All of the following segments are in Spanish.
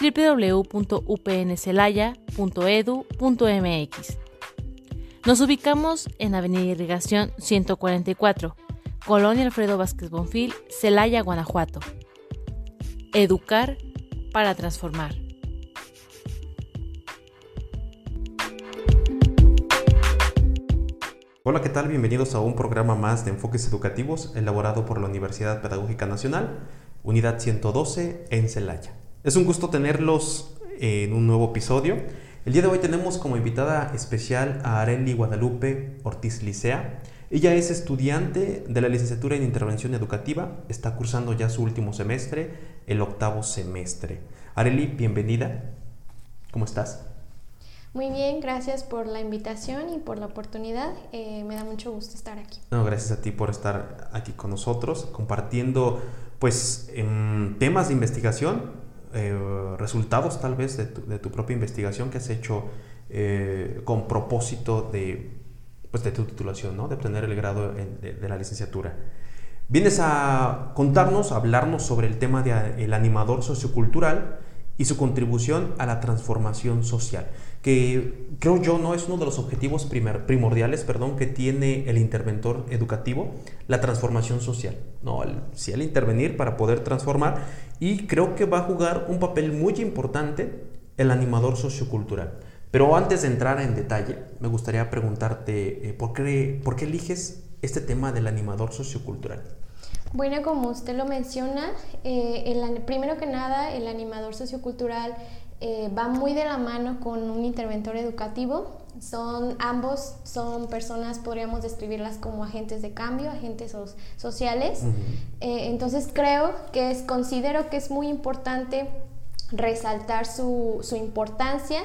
www.upncelaya.edu.mx. Nos ubicamos en Avenida Irrigación 144, Colonia Alfredo Vázquez Bonfil, Celaya, Guanajuato. Educar para transformar. Hola, ¿qué tal? Bienvenidos a un programa más de enfoques educativos elaborado por la Universidad Pedagógica Nacional, Unidad 112 en Celaya. Es un gusto tenerlos en un nuevo episodio. El día de hoy tenemos como invitada especial a Areli Guadalupe Ortiz Licea. Ella es estudiante de la licenciatura en Intervención Educativa, está cursando ya su último semestre, el octavo semestre. Areli, bienvenida. ¿Cómo estás? Muy bien, gracias por la invitación y por la oportunidad. Eh, me da mucho gusto estar aquí. No, gracias a ti por estar aquí con nosotros, compartiendo pues temas de investigación eh, resultados tal vez de tu, propia investigación que has hecho eh, con propósito de, pues, de tu titulación, ¿no? de obtener el grado de, la licenciatura. Vienes a contarnos, a hablarnos sobre el tema del animador sociocultural y su contribución a la transformación social, que creo yo no es uno de los objetivos primordiales perdón, que tiene el interventor educativo, la transformación social. No, el, sí, el intervenir para poder transformar y creo que va a jugar un papel muy importante el animador sociocultural. Pero antes de entrar en detalle, me gustaría preguntarte, eh, ¿por, qué, ¿por qué eliges este tema del animador sociocultural? Bueno, como usted lo menciona, eh, el, primero que nada, el animador sociocultural eh, va muy de la mano con un interventor educativo. Son ambos son personas, podríamos describirlas como agentes de cambio, agentes sociales. Eh, entonces creo que es, considero que es muy importante resaltar su, su importancia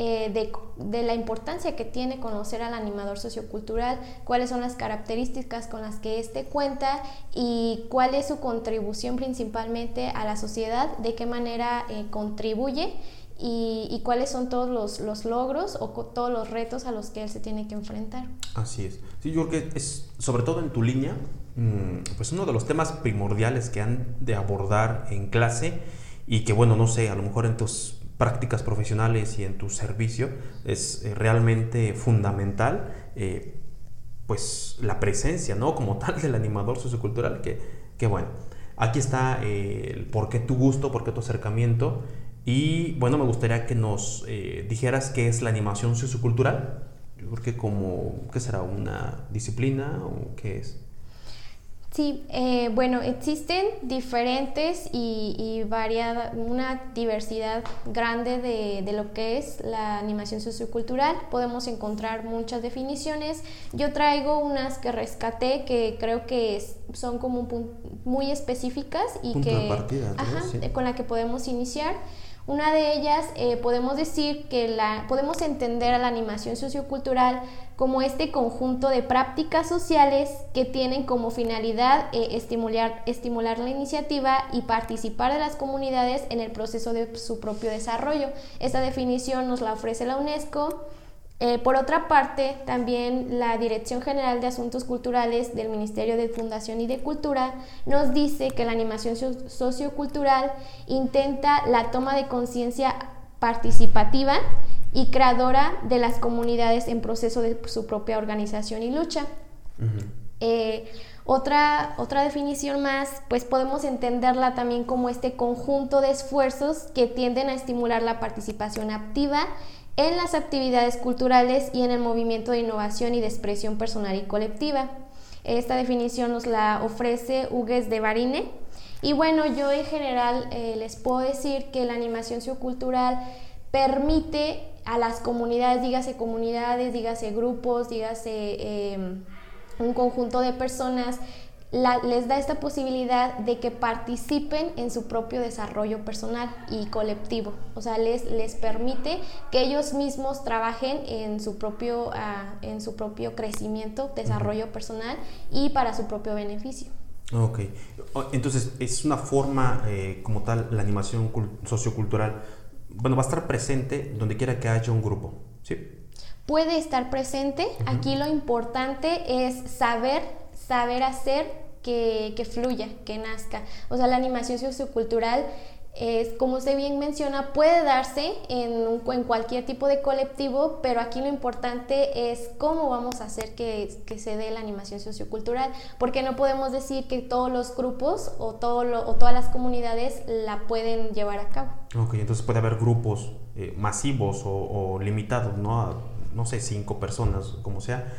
eh, de, la importancia que tiene conocer al animador sociocultural, cuáles son las características con las que éste cuenta y cuál es su contribución principalmente a la sociedad, de qué manera eh, contribuye y, cuáles son todos los, logros o todos los retos a los que él se tiene que enfrentar. Así es. Sí, yo creo que es, sobre todo en tu línea, mm, pues uno de los temas primordiales que han de abordar en clase y que, bueno, no sé, a lo mejor en tus prácticas profesionales y en tu servicio es eh, realmente fundamental eh, pues la presencia no como tal del animador sociocultural que, que bueno aquí está eh, el por qué tu gusto por qué tu acercamiento y bueno me gustaría que nos dijeras qué es la animación sociocultural yo creo que como qué será una disciplina o qué es Sí, eh, bueno, existen diferentes y, variada, una diversidad grande de, lo que es la animación sociocultural. Podemos encontrar muchas definiciones. Yo traigo unas que rescaté que creo que son como muy específicas y que con la que podemos iniciar. Una de ellas eh, podemos decir que la, podemos entender a la animación sociocultural como este conjunto de prácticas sociales que tienen como finalidad eh, estimular, estimular la iniciativa y participar de las comunidades en el proceso de su propio desarrollo. Esta definición nos la ofrece la UNESCO eh, por otra parte, también la Dirección General de Asuntos Culturales del Ministerio de Fundación y de Cultura nos dice que la animación sociocultural intenta la toma de conciencia participativa y creadora de las comunidades en proceso de su propia organización y lucha. Eh, otra, otra definición más, pues podemos entenderla también como este conjunto de esfuerzos que tienden a estimular la participación activa en las actividades culturales y en el movimiento de innovación y de expresión personal y colectiva. Esta definición nos la ofrece Hugues de Barine. Y bueno, yo en general eh, les puedo decir que la animación sociocultural permite a las comunidades, dígase comunidades, dígase grupos, dígase em, un conjunto de personas, les da esta posibilidad de que participen en su propio desarrollo personal y colectivo. O sea, les, les permite que ellos mismos trabajen en su propio, ah, en su propio crecimiento, desarrollo personal y para su propio beneficio. Ok, entonces es una forma eh, como tal, la animación sociocultural, bueno, va a estar presente donde quiera que haya un grupo, ¿sí? Puede estar presente, aquí lo importante es saber saber hacer que, que, fluya, que nazca. O sea, la animación sociocultural, es, como usted bien menciona, puede darse en, en, cualquier tipo de colectivo, pero aquí lo importante es cómo vamos a hacer que, que, se dé la animación sociocultural, porque no podemos decir que todos los grupos o, todo o todas las comunidades la pueden llevar a cabo. Ok, entonces puede haber grupos eh, masivos o, limitados, ¿no? no sé, cinco personas, como sea.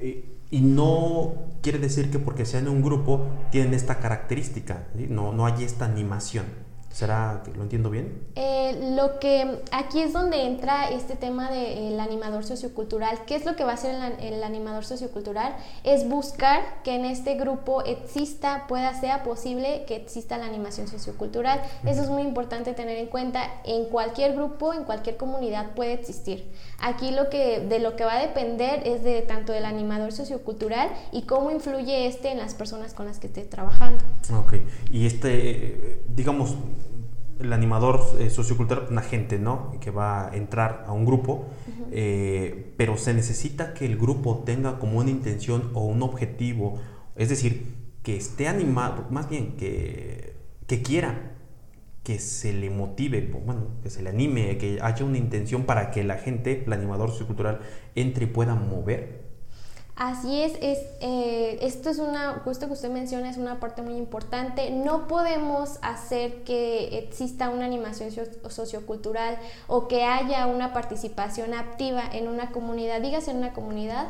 Eh, y no quiere decir que porque sean un grupo tienen esta característica, no, no hay esta animación. ¿Será que lo entiendo bien? Eh, lo que aquí es donde entra este tema del animador sociocultural. ¿Qué es lo que va a hacer el, animador sociocultural? Es buscar que en este grupo exista, pueda, sea posible que exista la animación sociocultural. Eso es muy importante tener en cuenta. En cualquier grupo, en cualquier comunidad puede existir. Aquí lo que, de lo que va a depender es de tanto del animador sociocultural y cómo influye este en las personas con las que esté trabajando. Ok, y este, digamos, el animador eh, sociocultural, una gente, ¿no? Que va a entrar a un grupo, eh, pero se necesita que el grupo tenga como una intención o un objetivo, es decir, que esté animado, más bien que, que quiera, que se le motive, bueno, que se le anime, que haya una intención para que la gente, el animador sociocultural, entre y pueda mover Así es, es eh, esto es una, justo que usted menciona, es una parte muy importante. No podemos hacer que exista una animación sociocultural o que haya una participación activa en una comunidad, dígase en una comunidad,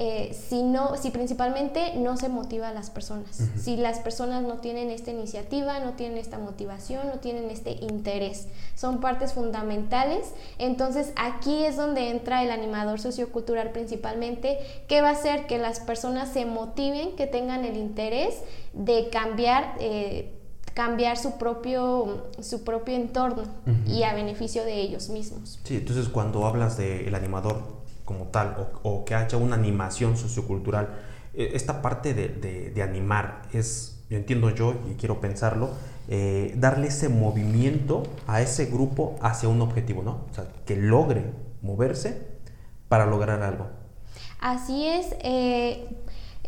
eh, si, no, si principalmente no se motiva a las personas. Si las personas no tienen esta iniciativa, no tienen esta motivación, no tienen este interés. Son partes fundamentales. Entonces aquí es donde entra el animador sociocultural principalmente, que va a hacer que las personas se motiven, que tengan el interés de cambiar. Eh, cambiar su propio, su propio entorno y a beneficio de ellos mismos. Sí, entonces cuando hablas del animador como tal, o, que haya una animación sociocultural. E, esta parte de, animar es, yo entiendo yo y quiero pensarlo, eh, darle ese movimiento a ese grupo hacia un objetivo, ¿no? O sea, que logre moverse para lograr algo. Así es. Eh,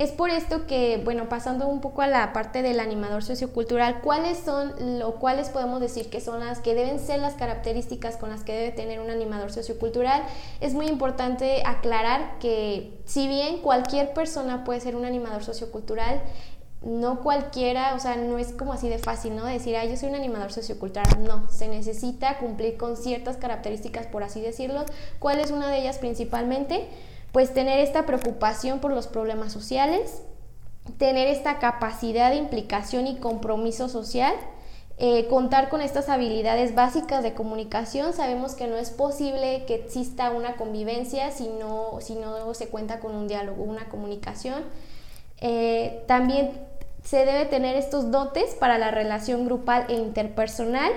es por esto que, bueno, pasando un poco a la parte del animador sociocultural, ¿cuáles son lo cuáles podemos decir que son las que deben ser las características con las que debe tener un animador sociocultural? Es muy importante aclarar que si bien cualquier persona puede ser un animador sociocultural, no cualquiera, o sea, no es como así de fácil, ¿no? Decir, ah, yo soy un animador sociocultural. No, se necesita cumplir con ciertas características, por así decirlo. ¿Cuál es una de ellas principalmente? Pues tener esta preocupación por los problemas sociales, tener esta capacidad de implicación y compromiso social, eh, contar con estas habilidades básicas de comunicación. Sabemos que no es posible que exista una convivencia si no, si no se cuenta con un diálogo, una comunicación. Eh, también se debe tener estos dotes para la relación grupal e interpersonal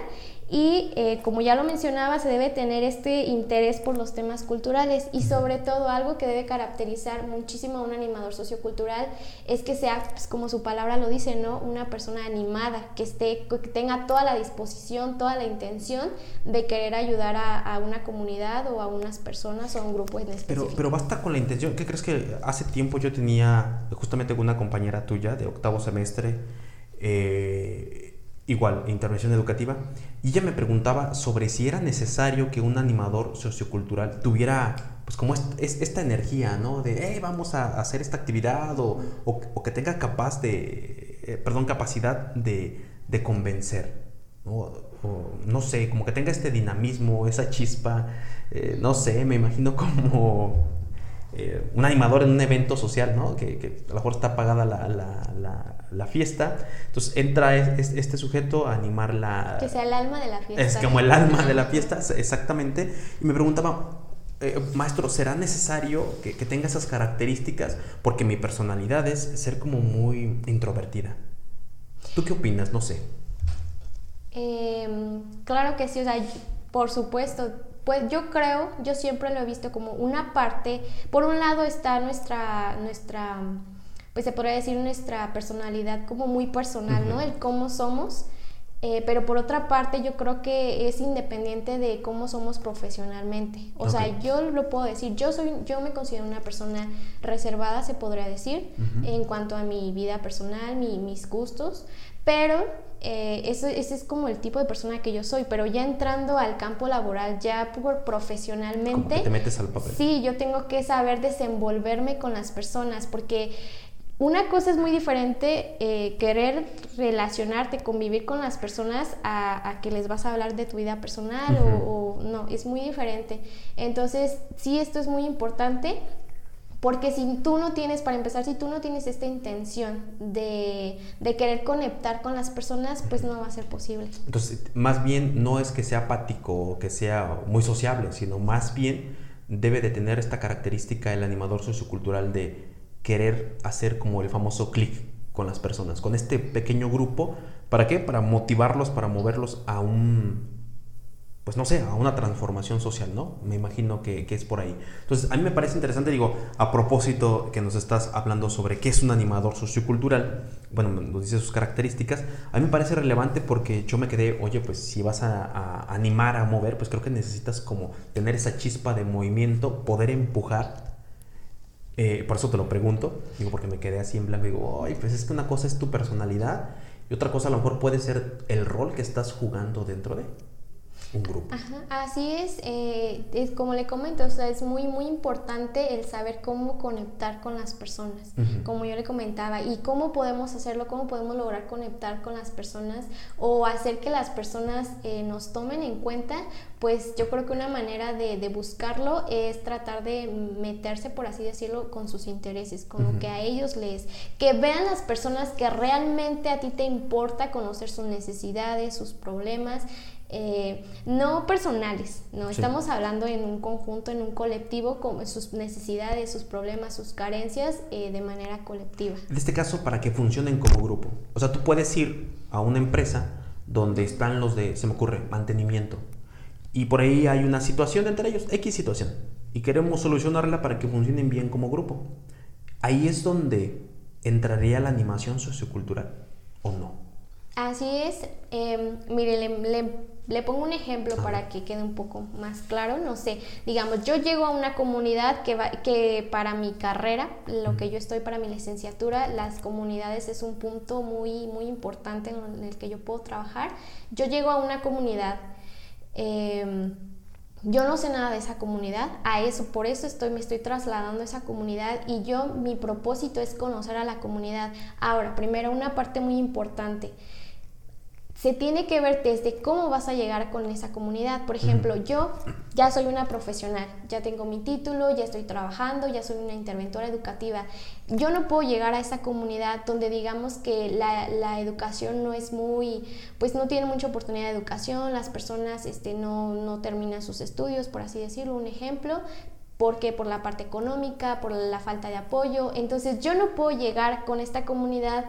y eh, como ya lo mencionaba, se debe tener este interés por los temas culturales y sobre todo algo que debe caracterizar muchísimo a un animador sociocultural es que sea, pues, como su palabra lo dice, ¿no? una persona animada, que, esté, que tenga toda la disposición, toda la intención de querer ayudar a, una comunidad o a unas personas o a un grupo en específico. Pero, pero basta con la intención. ¿Qué crees que hace tiempo yo tenía justamente una compañera tuya de octavo semestre? Eh, igual, intervención educativa, y ella me preguntaba sobre si era necesario que un animador sociocultural tuviera, pues como es, esta energía, ¿no? De, hey, vamos a hacer esta actividad, o, o, que tenga capaz de, eh, perdón, capacidad de, de convencer, ¿no? no sé, como que tenga este dinamismo, esa chispa, eh, no sé, me imagino como eh, un animador en un evento social, ¿no? Que, que a lo mejor está pagada la, la, la, fiesta. Entonces entra este sujeto a animar la... Que sea el alma de la fiesta. Es como el alma de la fiesta, exactamente. Y me preguntaba, eh, maestro, ¿será necesario que, que, tenga esas características? Porque mi personalidad es ser como muy introvertida. ¿Tú qué opinas? No sé. Em, claro que sí, o sea, por supuesto. Pues yo creo, yo siempre lo he visto como una parte, por un lado está nuestra, nuestra, pues se podría decir nuestra personalidad como muy personal, ¿no? El cómo somos. Eh, pero por otra parte, yo creo que es independiente de cómo somos profesionalmente. O sea, yo lo puedo decir, yo soy, yo me considero una persona reservada, se podría decir, en cuanto a mi vida personal, mis gustos, pero eh, ese es como el tipo de persona que yo soy, pero ya entrando al campo laboral, ya por profesionalmente... te metes al papel. Sí, yo tengo que saber desenvolverme con las personas, porque una cosa es muy diferente eh, querer relacionarte, convivir con las personas a, que les vas a hablar de tu vida personal o, no, es muy diferente. Entonces, sí, esto es muy importante porque si tú no tienes, para empezar, si tú no tienes esta intención de, de, querer conectar con las personas, pues no va a ser posible. Entonces, más bien no es que sea apático o que sea muy sociable, sino más bien debe de tener esta característica el animador sociocultural de querer hacer como el famoso clic con las personas, con este pequeño grupo. ¿Para qué? Para motivarlos, para moverlos a un, pues no sé, a una transformación social, ¿no? Me imagino que, es por ahí. Entonces, a mí me parece interesante, digo, a propósito que nos estás hablando sobre qué es un animador sociocultural, bueno, nos dice sus características, a mí me parece relevante porque yo me quedé, oye, pues si vas a, a animar, a mover, pues creo que necesitas como tener esa chispa de movimiento, poder empujar eh, por eso te lo pregunto, digo, porque me quedé así en blanco. Digo, ay, pues es que una cosa es tu personalidad y otra cosa a lo mejor puede ser el rol que estás jugando dentro de un grupo. así es, eh, es, como le comento, o sea, es muy, muy importante el saber cómo conectar con las personas, como yo le comentaba, y cómo podemos hacerlo, cómo podemos lograr conectar con las personas o hacer que las personas eh, nos tomen en cuenta, pues yo creo que una manera de, buscarlo es tratar de meterse, por así decirlo, con sus intereses, con lo que a ellos les, que vean las personas que realmente a ti te importa conocer sus necesidades, sus problemas, eh, no personales, no estamos hablando en un conjunto, en un colectivo, con sus necesidades, sus problemas, sus carencias eh, de manera colectiva. En este caso, para que funcionen como grupo. O sea, tú puedes ir a una empresa donde están los de, se me ocurre, mantenimiento. Y por ahí hay una situación entre ellos, X situación. Y queremos solucionarla para que funcionen bien como grupo. Ahí es donde entraría la animación sociocultural, ¿o no? Así es. Em, mire, le le pongo un ejemplo para que quede un poco más claro. No sé, digamos, yo llego a una comunidad que, va, que para mi carrera, lo que yo estoy para mi licenciatura, las comunidades es un punto muy, muy importante en el que yo puedo trabajar. Yo llego a una comunidad, em, yo no sé nada de esa comunidad, a eso, por eso estoy, me estoy trasladando a esa comunidad y yo, mi propósito es conocer a la comunidad. Ahora, primero, una parte muy importante se tiene que ver desde cómo vas a llegar con esa comunidad. Por ejemplo, yo ya soy una profesional, ya tengo mi título, ya estoy trabajando, ya soy una interventora educativa. Yo no puedo llegar a esa comunidad donde digamos que la, educación no es muy, pues no tiene mucha oportunidad de educación, las personas este, no, no terminan sus estudios, por así decirlo, un ejemplo, porque por la parte económica, por la falta de apoyo. Entonces yo no puedo llegar con esta comunidad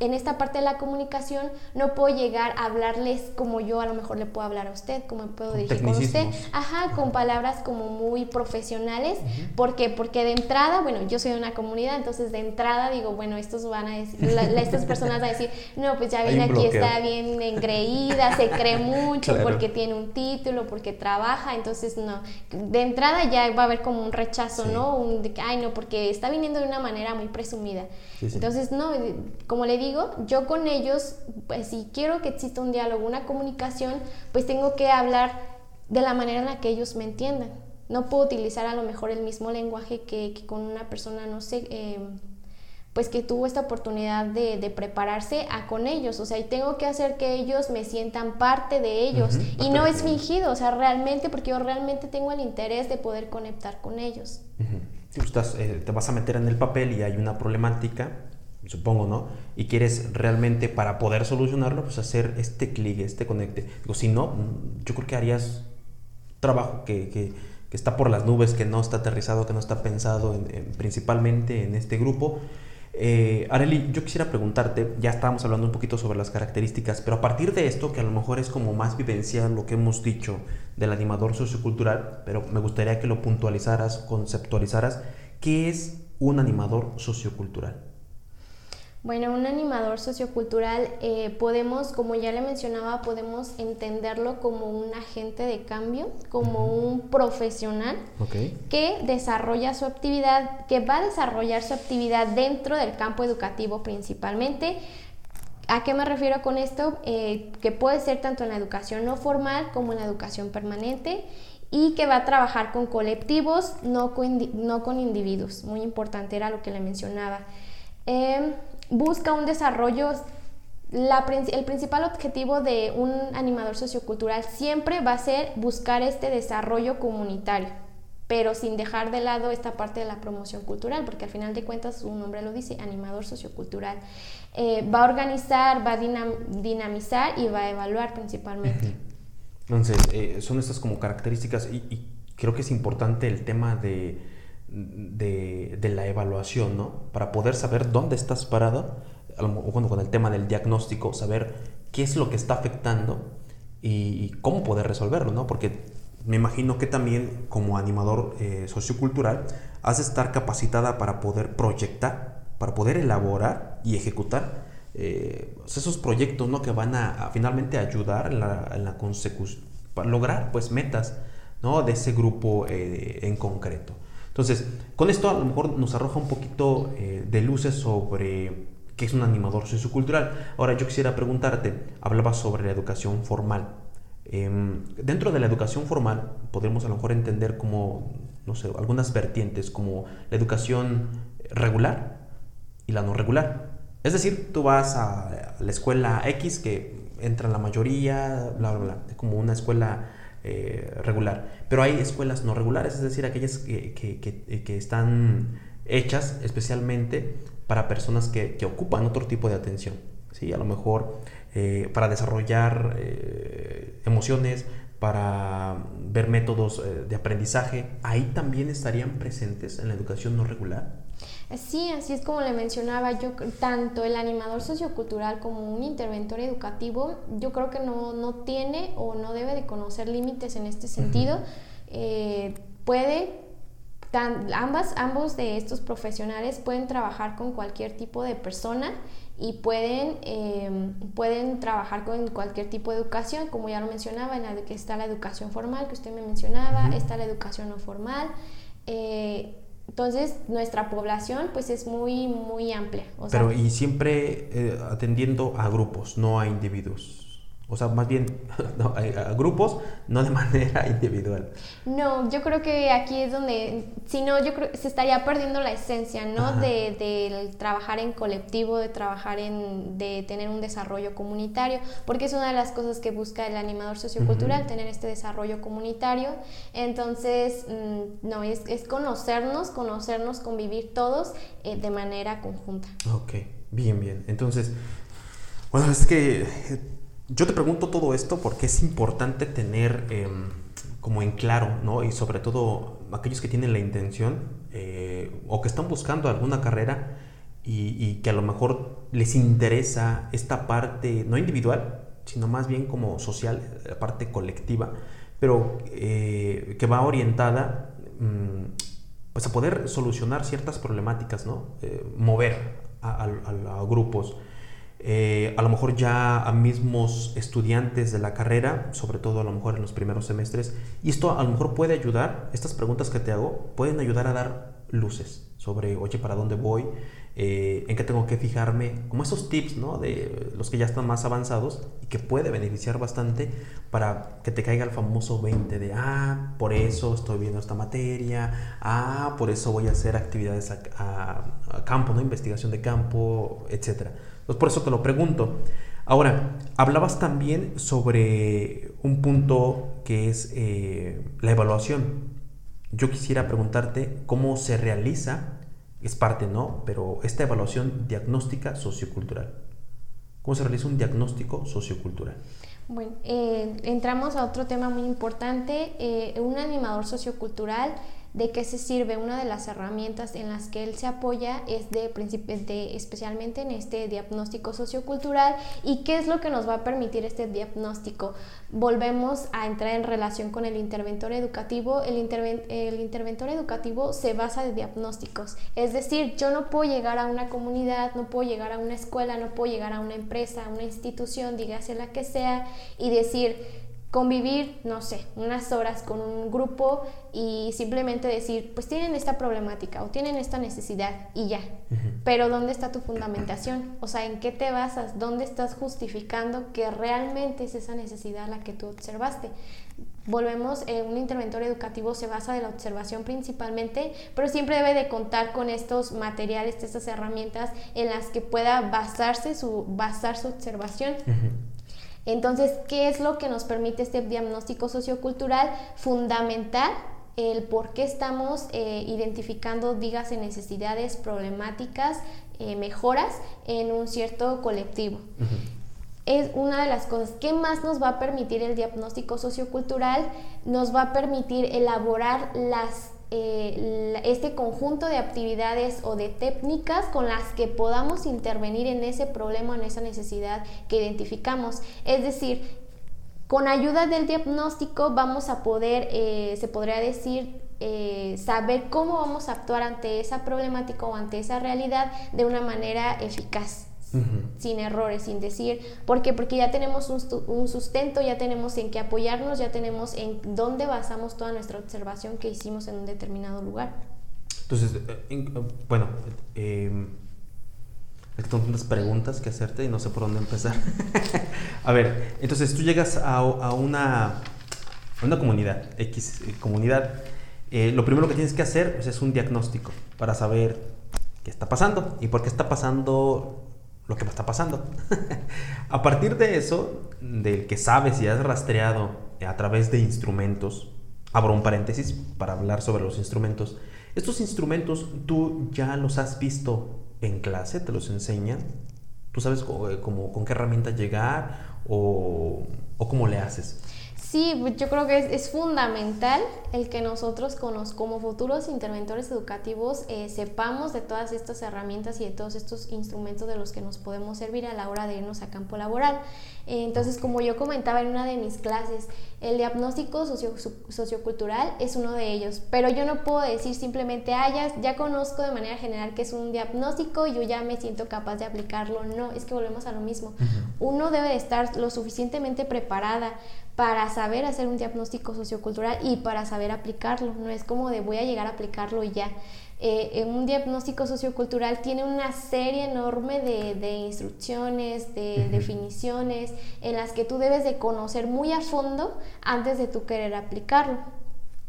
en esta parte de la comunicación no puedo llegar a hablarles como yo a lo mejor le puedo hablar a usted, como puedo dirigir con usted, ajá, con palabras como muy profesionales, porque porque de entrada, bueno, yo soy de una comunidad, entonces de entrada digo, bueno, estos van a decir, estas personas van a decir, no, pues ya viene aquí, está bien engreída, se cree mucho porque tiene un título, porque trabaja, entonces no, de entrada ya va a haber como un rechazo, ¿no? Un ay, no, porque está viniendo de una manera muy presumida. Entonces, no, como le digo, yo con ellos, pues si quiero que exista un diálogo, una comunicación, pues tengo que hablar de la manera en la que ellos me entiendan. No puedo utilizar a lo mejor el mismo lenguaje que, con una persona, no sé, em, pues que tuvo esta oportunidad de, prepararse a con ellos, o sea, y tengo que hacer que ellos me sientan parte de ellos y no es fingido, o sea, realmente, porque yo realmente tengo el interés de poder conectar con ellos. Si estás, eh, te vas a meter en el papel y hay una problemática, supongo, ¿no? Y quieres realmente para poder solucionarlo, pues hacer este clic, este conecte. Digo, si no, yo creo que harías trabajo que, está por las nubes, que no está aterrizado, que no está pensado principalmente en este grupo. Eh, Areli, yo quisiera preguntarte, ya estábamos hablando un poquito sobre las características, pero a partir de esto, que a lo mejor es como más vivencial lo que hemos dicho del animador sociocultural, pero me gustaría que lo puntualizaras, conceptualizaras, ¿qué es un animador sociocultural? Bueno, un animador sociocultural eh, podemos, como ya le mencionaba, podemos entenderlo como un agente de cambio, como un profesional que desarrolla su actividad, que va a desarrollar su actividad dentro del campo educativo principalmente. ¿A qué me refiero con esto? Eh, que puede ser tanto en la educación no formal como en la educación permanente y que va a trabajar con colectivos, no con, no con individuos. Muy importante era lo que le mencionaba. Eh, busca un desarrollo, el principal objetivo de un animador sociocultural siempre va a ser buscar este desarrollo comunitario, pero sin dejar de lado esta parte de la promoción cultural, porque al final de cuentas su nombre lo dice, animador sociocultural. Eh, va a organizar, va a dinamizar y va a evaluar principalmente. Entonces, eh, son estas como características y creo que es importante el tema de de, la evaluación, ¿no? Para poder saber dónde estás parado, bueno, con el tema del diagnóstico, saber qué es lo que está afectando y, cómo poder resolverlo, ¿no? Porque me imagino que también como animador eh, sociocultural has de estar capacitada para poder proyectar, para poder elaborar y ejecutar eh, esos proyectos ¿no? que van a, finalmente ayudar en la, consecución, para lograr pues metas ¿no? de ese grupo eh, en concreto. Entonces, con esto a lo mejor nos arroja un poquito eh, de luces sobre qué es un animador sociocultural. Ahora yo quisiera preguntarte, hablabas sobre la educación formal. Em, dentro de la educación formal podemos a lo mejor entender como, no sé, algunas vertientes como la educación regular y la no regular. Es decir, tú vas a la escuela X que entra la mayoría, bla, bla, bla, como una escuela eh, regular. Pero hay escuelas no regulares, es decir, aquellas que, que, están hechas especialmente para personas que, ocupan otro tipo de atención. ¿sí? A lo mejor eh, para desarrollar eh, emociones, para ver métodos de aprendizaje, ahí también estarían presentes en la educación no regular. Sí, así es como le mencionaba, yo tanto el animador sociocultural como un interventor educativo, yo creo que no, no tiene o no debe de conocer límites en este sentido. Eh, puede, ambas, ambos de estos profesionales pueden trabajar con cualquier tipo de persona y pueden, em, pueden trabajar con cualquier tipo de educación, como ya lo mencionaba, en la que está la educación formal que usted me mencionaba, está la educación no formal. Eh, entonces, nuestra población pues es muy, muy amplia. Pero y siempre eh, atendiendo a grupos, no a individuos. O sea, más bien a, grupos, no de manera individual. No, yo creo que aquí es donde, si no, yo creo que se estaría perdiendo la esencia, ¿no? De, de, trabajar en colectivo, de trabajar en, de tener un desarrollo comunitario, porque es una de las cosas que busca el animador sociocultural, tener este desarrollo comunitario. Entonces, mm, no, es, es, conocernos, conocernos, convivir todos eh, de manera conjunta. Ok, bien, bien. Entonces, bueno, es que yo te pregunto todo esto porque es importante tener em, como en claro, ¿no? Y sobre todo aquellos que tienen la intención eh, o que están buscando alguna carrera y, que a lo mejor les interesa esta parte, no individual, sino más bien como social, la parte colectiva, pero eh, que va orientada mm, pues a poder solucionar ciertas problemáticas, ¿no? Eh, mover a grupos. Eh, a lo mejor ya a mismos estudiantes de la carrera, sobre todo a lo mejor en los primeros semestres, y esto a lo mejor puede ayudar, estas preguntas que te hago, pueden ayudar a dar luces sobre, oye, ¿para dónde voy? Eh, ¿En qué tengo que fijarme? Como esos tips, ¿no? De los que ya están más avanzados y que puede beneficiar bastante para que te caiga el famoso 20 de, ah, por eso estoy viendo esta materia, ah, por eso voy a hacer actividades a, a campo, ¿no? Investigación de campo, etcétera. Pues por eso te lo pregunto. Ahora, hablabas también sobre un punto que es eh, la evaluación. Yo quisiera preguntarte cómo se realiza, es parte, ¿no? Pero esta evaluación diagnóstica sociocultural. ¿Cómo se realiza un diagnóstico sociocultural? Bueno, eh, entramos a otro tema muy importante, eh, un animador sociocultural ¿De qué se sirve? Una de las herramientas en las que él se apoya es de, de, especialmente en este diagnóstico sociocultural y qué es lo que nos va a permitir este diagnóstico. Volvemos a entrar en relación con el interventor educativo. El, el interventor educativo se basa de diagnósticos, es decir, yo no puedo llegar a una comunidad, no puedo llegar a una escuela, no puedo llegar a una empresa, a una institución, dígase la que sea, y decir, convivir, no sé, unas horas con un grupo y simplemente decir, pues tienen esta problemática o tienen esta necesidad y ya. Pero ¿dónde está tu fundamentación? O sea, ¿en qué te basas? ¿Dónde estás justificando que realmente es esa necesidad la que tú observaste? Volvemos, eh, un interventor educativo se basa de la observación principalmente, pero siempre debe de contar con estos materiales, estas herramientas en las que pueda basarse su, basar su observación. Entonces, ¿qué es lo que nos permite este diagnóstico sociocultural? Fundamental el por qué estamos eh, identificando, dígase, necesidades, problemáticas, eh, mejoras en un cierto colectivo. Es una de las cosas. ¿Qué más nos va a permitir el diagnóstico sociocultural? Nos va a permitir elaborar las eh, este conjunto de actividades o de técnicas con las que podamos intervenir en ese problema, en esa necesidad que identificamos. Es decir, con ayuda del diagnóstico vamos a poder, eh, se podría decir, eh, saber cómo vamos a actuar ante esa problemática o ante esa realidad de una manera eficaz sin errores, sin decir, ¿por qué? Porque ya tenemos un, sustento, ya tenemos en qué apoyarnos, ya tenemos en dónde basamos toda nuestra observación que hicimos en un determinado lugar. Entonces, eh, eh, bueno, eh, tengo tantas preguntas que hacerte y no sé por dónde empezar. a ver, entonces tú llegas a, una, una comunidad, X eh, comunidad, lo primero que tienes que hacer pues, es un diagnóstico para saber qué está pasando y por qué está pasando lo que me está pasando. a partir de eso, del que sabes y has rastreado a través de instrumentos, abro un paréntesis para hablar sobre los instrumentos. Estos instrumentos tú ya los has visto en clase, te los enseñan. ¿Tú sabes eh, con qué herramienta llegar o cómo le haces? Sí, pues yo creo que es, fundamental el que nosotros como futuros interventores educativos eh, sepamos de todas estas herramientas y de todos estos instrumentos de los que nos podemos servir a la hora de irnos a campo laboral. Entonces, como yo comentaba en una de mis clases, el diagnóstico sociocultural es uno de ellos, pero yo no puedo decir simplemente, ah, ya, ya conozco de manera general que es un diagnóstico y yo ya me siento capaz de aplicarlo. No, es que volvemos a lo mismo. Uno debe de estar lo suficientemente preparada para saber hacer un diagnóstico sociocultural y para saber aplicarlo. No es como de voy a llegar a aplicarlo y ya. Eh, un diagnóstico sociocultural tiene una serie enorme de, instrucciones, de definiciones, en las que tú debes de conocer muy a fondo antes de tú querer aplicarlo.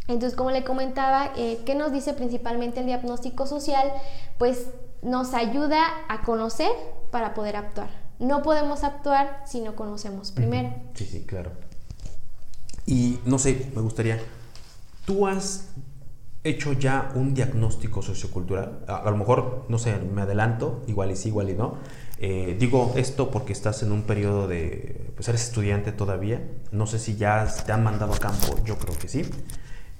Entonces, como le comentaba, eh, ¿qué nos dice principalmente el diagnóstico social? Pues nos ayuda a conocer para poder actuar. No podemos actuar si no conocemos primero. Sí, sí, claro. Y no sé, me gustaría, ¿tú has hecho ya un diagnóstico sociocultural? A, lo mejor, no sé, me adelanto, igual y sí, igual y no. Eh, digo esto porque estás en un periodo de, pues eres estudiante todavía, no sé si ya te han mandado a campo, yo creo que sí.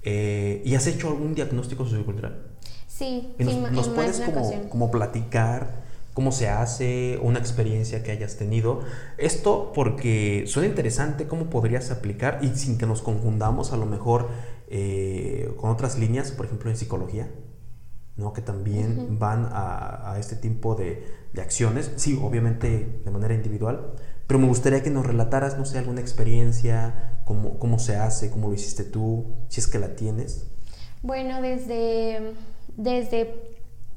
Eh, ¿Y has hecho algún diagnóstico sociocultural? Sí, nos, sí, ¿nos puedes como, como platicar cómo se hace, una experiencia que hayas tenido. Esto porque suena interesante cómo podrías aplicar y sin que nos confundamos a lo mejor eh, con otras líneas, por ejemplo en psicología, ¿no? que también van a, este tipo de, acciones, sí, obviamente de manera individual, pero me gustaría que nos relataras, no sé, alguna experiencia, cómo, cómo se hace, cómo lo hiciste tú, si es que la tienes. Bueno, desde, desde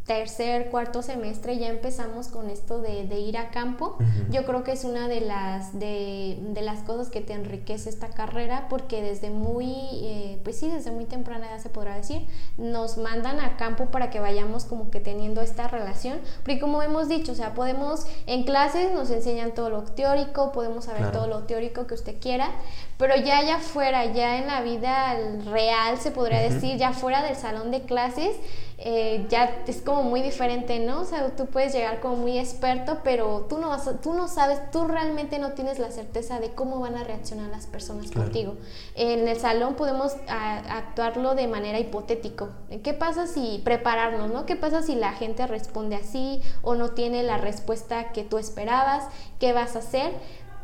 tercer, cuarto semestre ya empezamos con esto de, ir a campo. Yo creo que es una de las, de, las cosas que te enriquece esta carrera porque desde muy, eh, pues sí, desde muy temprana edad se podrá decir, nos mandan a campo para que vayamos como que teniendo esta relación. Porque como hemos dicho, o sea, podemos, en clases nos enseñan todo lo teórico, podemos saber todo lo teórico que usted quiera, pero ya allá afuera, ya en la vida real se podría decir, ya fuera del salón de clases, eh, ya es como muy diferente, ¿no? O sea, tú puedes llegar como muy experto, pero tú no, vas tú no sabes, tú realmente no tienes la certeza de cómo van a reaccionar las personas contigo. En el salón podemos actuarlo de manera hipotético. ¿Qué pasa si prepararnos, ¿no? ¿Qué pasa si la gente responde así o no tiene la respuesta que tú esperabas? ¿Qué vas a hacer?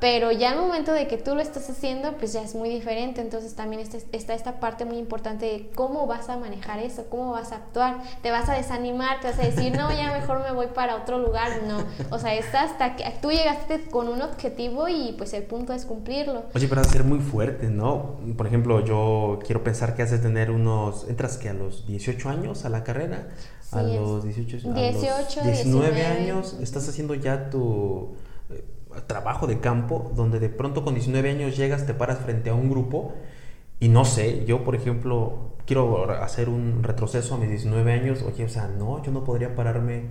Pero ya al momento de que tú lo estás haciendo, pues ya es muy diferente. Entonces también está, está, esta parte muy importante de cómo vas a manejar eso, cómo vas a actuar. Te vas a desanimar, te vas a decir, no, ya mejor me voy para otro lugar. No, o sea, está hasta que tú llegaste con un objetivo y pues el punto es cumplirlo. Oye, pero ser muy fuerte, ¿no? Por ejemplo, yo quiero pensar que has de tener unos, entras que a los 18 años a la carrera, a los 18, 18 a los 19 años, estás haciendo ya tu trabajo de campo donde de pronto con 19 años llegas, te paras frente a un grupo y no sé, yo por ejemplo quiero hacer un retroceso a mis 19 años, oye, o sea, no, yo no podría pararme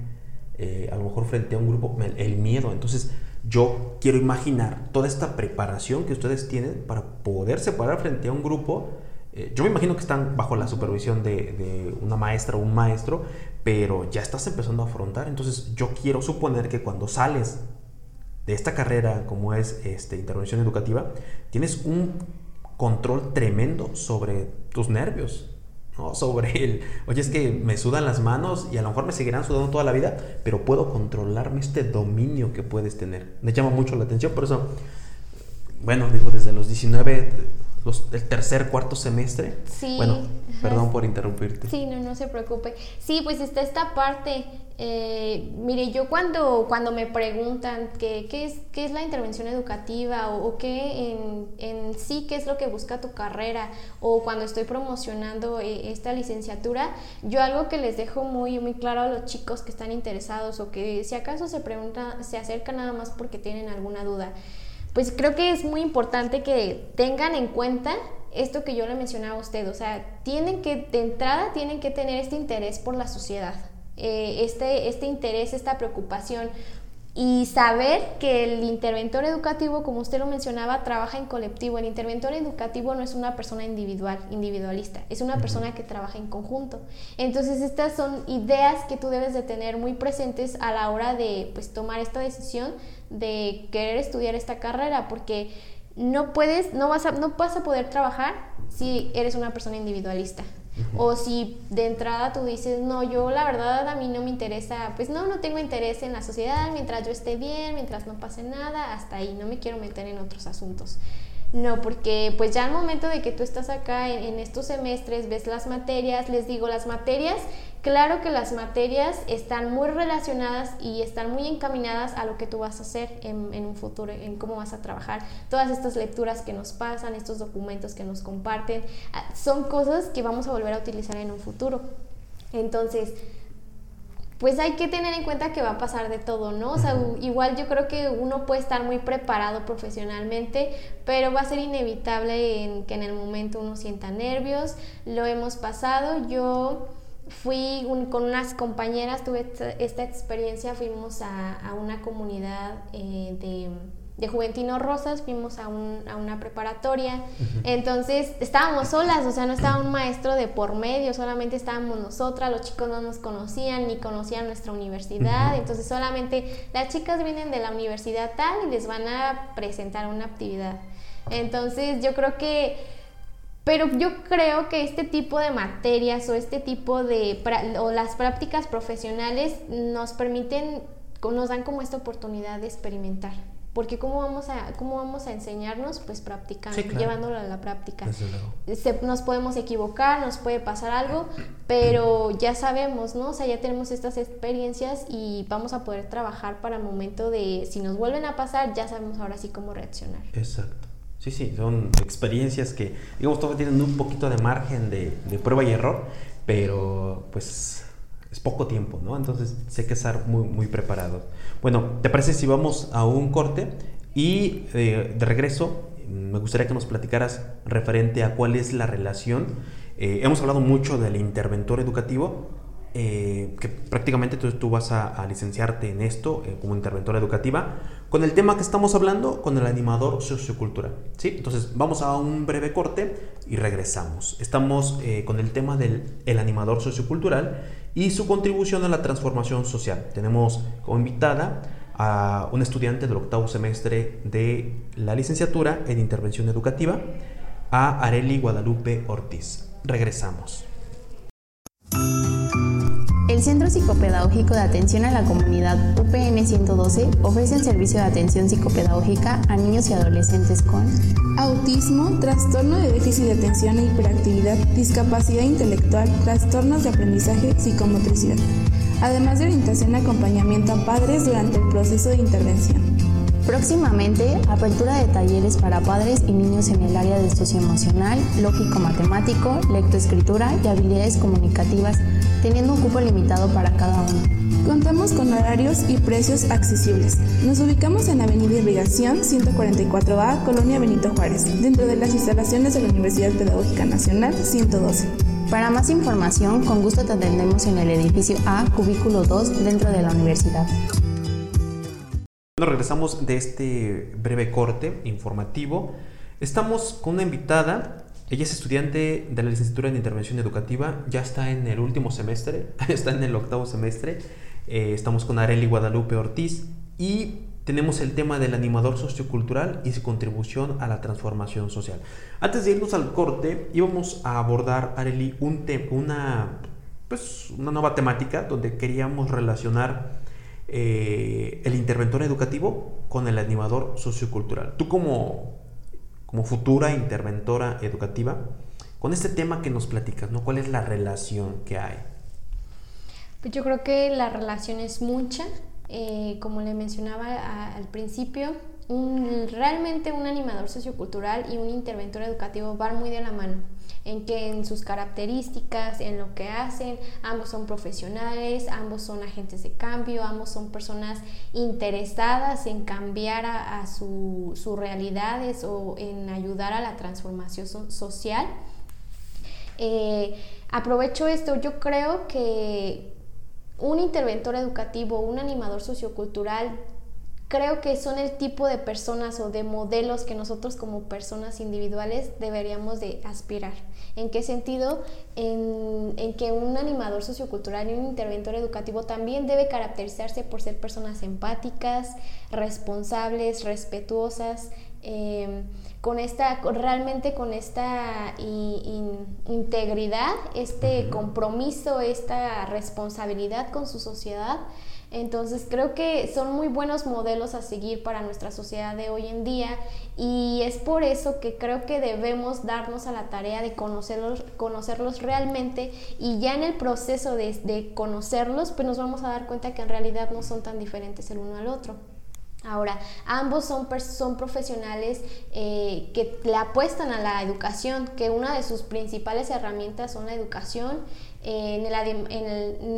eh, a lo mejor frente a un grupo, el, miedo, entonces yo quiero imaginar toda esta preparación que ustedes tienen para poderse parar frente a un grupo. Eh, yo me imagino que están bajo la supervisión de, de, una maestra o un maestro, pero ya estás empezando a afrontar. Entonces yo quiero suponer que cuando sales de esta carrera como es este, intervención educativa, tienes un control tremendo sobre tus nervios, ¿no? sobre el, oye, es que me sudan las manos y a lo mejor me seguirán sudando toda la vida, pero puedo controlarme este dominio que puedes tener. Me llama mucho la atención, por eso, bueno, digo, desde los 19 el tercer, cuarto semestre. Sí. Bueno, perdón por interrumpirte. Sí, no, no se preocupe. Sí, pues está esta parte. Eh, mire, yo cuando, cuando me preguntan qué, qué, es, qué es la intervención educativa o, qué en, en, sí, qué es lo que busca tu carrera o cuando estoy promocionando eh, esta licenciatura, yo algo que les dejo muy, muy claro a los chicos que están interesados o que si acaso se preguntan, se acercan nada más porque tienen alguna duda pues creo que es muy importante que tengan en cuenta esto que yo le mencionaba a usted, o sea, tienen que, de entrada, tienen que tener este interés por la sociedad, eh, este, este interés, esta preocupación y saber que el interventor educativo, como usted lo mencionaba, trabaja en colectivo. El interventor educativo no es una persona individual, individualista, es una persona que trabaja en conjunto. Entonces, estas son ideas que tú debes de tener muy presentes a la hora de pues, tomar esta decisión de querer estudiar esta carrera, porque no puedes, no vas a, no vas a poder trabajar si eres una persona individualista. O si de entrada tú dices, no, yo la verdad a mí no me interesa, pues no, no tengo interés en la sociedad, mientras yo esté bien, mientras no pase nada, hasta ahí, no me quiero meter en otros asuntos. No, porque pues ya al momento de que tú estás acá en, estos semestres, ves las materias, les digo, las materias, claro que las materias están muy relacionadas y están muy encaminadas a lo que tú vas a hacer en, un futuro, en cómo vas a trabajar. Todas estas lecturas que nos pasan, estos documentos que nos comparten, ah, son cosas que vamos a volver a utilizar en un futuro. Entonces, pues hay que tener en cuenta que va a pasar de todo, ¿no? O sea, igual yo creo que uno puede estar muy preparado profesionalmente, pero va a ser inevitable en que en el momento uno sienta nervios. Lo hemos pasado. Yo fui con unas compañeras, tuve esta, experiencia, fuimos a, una comunidad eh, de de Juventino Rosas, fuimos a, una preparatoria, entonces estábamos solas, o sea, no estaba un maestro de por medio, solamente estábamos nosotras, los chicos no nos conocían ni conocían nuestra universidad, entonces solamente las chicas vienen de la universidad tal y les van a presentar una actividad. Entonces yo creo que, pero yo creo que este tipo de materias o este tipo de, o las prácticas profesionales nos permiten, nos dan como esta oportunidad de experimentar porque cómo vamos a cómo vamos a enseñarnos pues practicando llevándolo a la práctica. Nos podemos equivocar nos puede pasar algo pero ya sabemos no o sea ya tenemos estas experiencias y vamos a poder trabajar para el momento de si nos vuelven a pasar ya sabemos ahora sí cómo reaccionar. Exacto. Sí sí son experiencias que digamos todavía tienen un poquito de margen de, de prueba y error pero pues es poco tiempo, ¿no? Entonces hay que estar muy, muy preparado. Bueno, ¿te parece si vamos a un corte? Y eh, de regreso, me gustaría que nos platicaras referente a cuál es la relación. Eh, hemos hablado mucho del interventor educativo, eh, que prácticamente tú, tú vas a, licenciarte en esto como interventora educativa, con el tema que estamos hablando, con el animador sociocultural. ¿sí? Entonces vamos a un breve corte y regresamos. Estamos con el tema del el animador sociocultural y su contribución a la transformación social. Tenemos como invitada a un estudiante del octavo semestre de la licenciatura en intervención educativa, a Areli Guadalupe Ortiz. Regresamos. El Centro Psicopedagógico de Atención a la Comunidad UPN 112 ofrece el servicio de atención psicopedagógica a niños y adolescentes con autismo, trastorno de déficit de atención e hiperactividad, discapacidad intelectual, trastornos de aprendizaje, psicomotricidad, además de orientación y acompañamiento a padres durante el proceso de intervención. Próximamente, apertura de talleres para padres y niños en el área de socioemocional, lógico-matemático, lectoescritura y habilidades comunicativas, teniendo un cupo limitado para cada uno. Contamos con horarios y precios accesibles. Nos ubicamos en Avenida Irrigación 144A, Colonia Benito Juárez, dentro de las instalaciones de la Universidad Pedagógica Nacional 112. Para más información, con gusto te atendemos en el edificio A, cubículo 2, dentro de la universidad. Bueno, regresamos de este breve corte informativo. Estamos con una invitada. Ella es estudiante de la licenciatura en intervención educativa. Ya está en el último semestre, está en el octavo semestre. Eh, estamos con Areli Guadalupe Ortiz y tenemos el tema del animador sociocultural y su contribución a la transformación social. Antes de irnos al corte, íbamos a abordar, Areli, un una, pues, una nueva temática donde queríamos relacionar eh, el interventor educativo con el animador sociocultural. Tú como, como futura interventora educativa, con este tema que nos platicas, ¿no? ¿Cuál es la relación que hay? Pues yo creo que la relación es mucha. Eh, como le mencionaba al principio, un, realmente un animador sociocultural y un interventor educativo van muy de la mano en que en sus características, en lo que hacen, ambos son profesionales, ambos son agentes de cambio, ambos son personas interesadas en cambiar a, sus realidades o en ayudar a la transformación social. Eh, aprovecho esto, yo creo que un interventor educativo, un animador sociocultural creo que son el tipo de personas o de modelos que nosotros como personas individuales deberíamos de aspirar. ¿En qué sentido? En, que un animador sociocultural y un interventor educativo también debe caracterizarse por ser personas empáticas, responsables, respetuosas, em, con esta, realmente con esta integridad, este compromiso, esta responsabilidad con su sociedad entonces creo que son muy buenos modelos a seguir para nuestra sociedad de hoy en día y es por eso que creo que debemos darnos a la tarea de conocerlos, conocerlos realmente y ya en el proceso de, conocerlos pues nos vamos a dar cuenta que en realidad no son tan diferentes el uno al otro. Ahora, ambos son, son profesionales eh, que le apuestan a la educación, que una de sus principales herramientas son la educación en,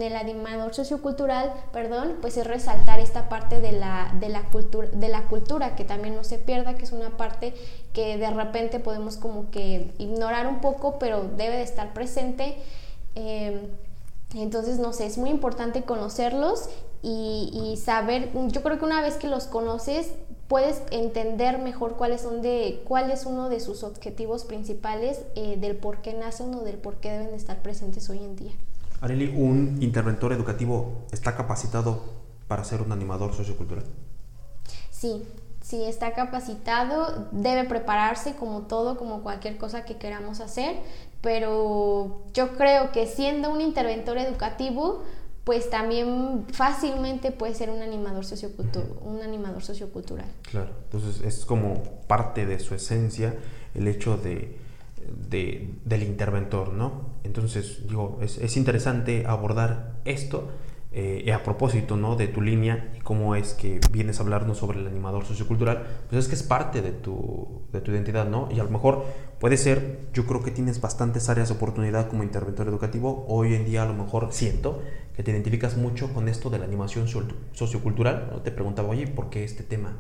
el, animador sociocultural, perdón, pues es resaltar esta parte de la, de, la cultura, de la cultura, que también no se pierda, que es una parte que de repente podemos como que ignorar un poco, pero debe de estar presente. Em, entonces, no sé, es muy importante conocerlos y, saber, yo creo que una vez que los conoces, puedes entender mejor cuáles son de, cuál es uno de sus objetivos principales eh, del por qué nacen o del por qué deben estar presentes hoy en día. Areli, ¿un interventor educativo está capacitado para ser un animador sociocultural? Sí, sí está capacitado, debe prepararse como todo, como cualquier cosa que queramos hacer, pero yo creo que siendo un interventor educativo, pues también fácilmente puede ser un animador, un animador sociocultural. Claro, entonces es como parte de su esencia el hecho de, del interventor, ¿no? Entonces, digo, es, es interesante abordar esto eh, a propósito ¿no? de tu línea y cómo es que vienes a hablarnos sobre el animador sociocultural, pues es que es parte de tu, de tu identidad, ¿no? Y a lo mejor puede ser, yo creo que tienes bastantes áreas de oportunidad como interventor educativo. Hoy en día a lo mejor siento que te identificas mucho con esto de la animación sociocultural. ¿no? Te preguntaba, oye, ¿por qué este tema?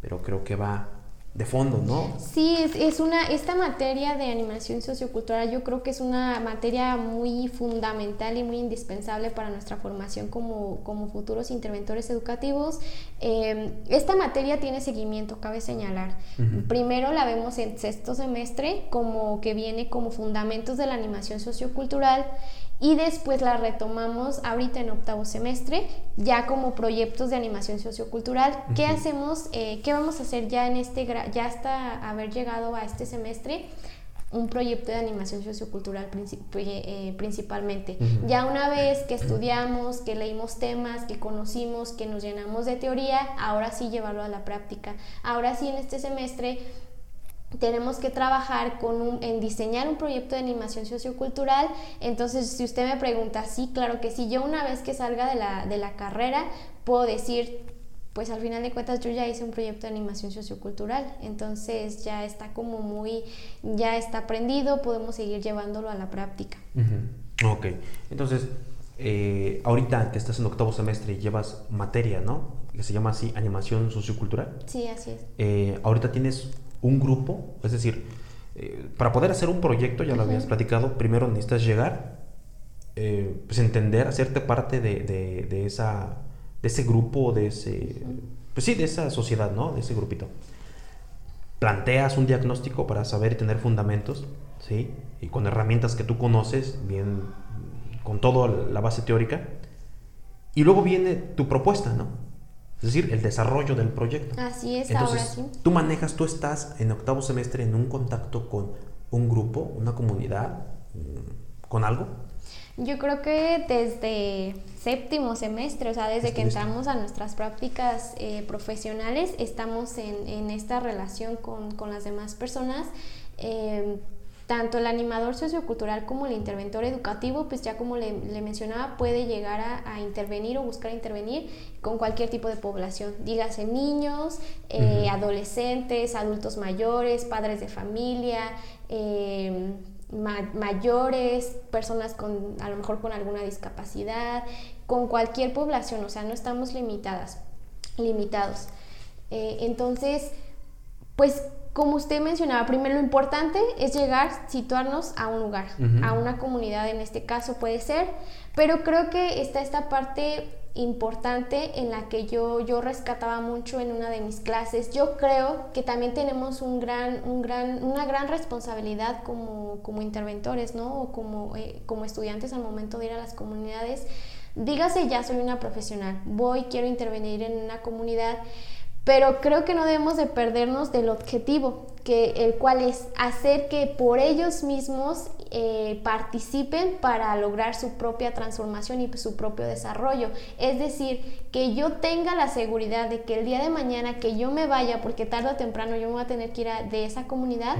Pero creo que va de fondo, ¿no? Sí, es, una, esta materia de animación sociocultural yo creo que es una materia muy fundamental y muy indispensable para nuestra formación como, como futuros interventores educativos. Em, esta materia tiene seguimiento, cabe señalar. Primero la vemos en sexto semestre como que viene como fundamentos de la animación sociocultural y después la retomamos ahorita en octavo semestre, ya como proyectos de animación sociocultural. ¿Qué hacemos? Eh, ¿Qué vamos a hacer ya en este, ya hasta haber llegado a este semestre? un proyecto de animación sociocultural eh, principalmente. Ya una vez que estudiamos, que leímos temas, que conocimos, que nos llenamos de teoría, ahora sí llevarlo a la práctica. Ahora sí en este semestre tenemos que trabajar con en diseñar un proyecto de animación sociocultural. Entonces, si usted me pregunta, sí, claro que sí. Yo una vez que salga de la, de la carrera, puedo decir, pues al final de cuentas yo ya hice un proyecto de animación sociocultural, entonces ya está como muy, ya está aprendido, podemos seguir llevándolo a la práctica. Ok, entonces eh, ahorita que estás en octavo semestre llevas materia, ¿no? Que se llama así animación sociocultural. Sí, así es. Eh, ahorita tienes un grupo, es decir, eh, para poder hacer un proyecto, ya lo habías platicado, primero necesitas llegar, pues entender, hacerte parte de, de esa de ese grupo, de ese, pues sí, de esa sociedad, ¿no? De ese grupito. Planteas un diagnóstico para saber y tener fundamentos, ¿sí? Y con herramientas que tú conoces, bien, con toda la base teórica. Y luego viene tu propuesta, ¿no? Es decir, el desarrollo del proyecto. Así es, Entonces, ahora sí. Tú manejas, tú estás en octavo semestre en un contacto con un grupo, una comunidad, mm, con algo. Yo creo que desde séptimo semestre, o sea, desde que entramos a nuestras prácticas eh, profesionales, estamos en, en, esta relación con, con las demás personas. Eh, tanto el animador sociocultural como el interventor educativo, pues ya como le, le mencionaba, puede llegar a, a, intervenir o buscar intervenir con cualquier tipo de población, dígase niños, eh, adolescentes, adultos mayores, padres de familia, eh, mayores, personas con a lo mejor con alguna discapacidad, con cualquier población, o sea, no estamos limitadas, limitados. Eh, entonces, pues como usted mencionaba, primero lo importante es llegar, situarnos a un lugar, a una comunidad en este caso puede ser, pero creo que está esta parte importante en la que yo, yo rescataba mucho en una de mis clases. Yo creo que también tenemos un gran, un gran, una gran responsabilidad como, como interventores, ¿no? O como, eh, como estudiantes al momento de ir a las comunidades. Dígase, ya soy una profesional, voy, quiero intervenir en una comunidad pero creo que no debemos de perdernos del objetivo, que, el cual es hacer que por ellos mismos eh, participen para lograr su propia transformación y su propio desarrollo. Es decir, que yo tenga la seguridad de que el día de mañana que yo me vaya, porque tarde o temprano yo me voy a tener que ir de esa comunidad,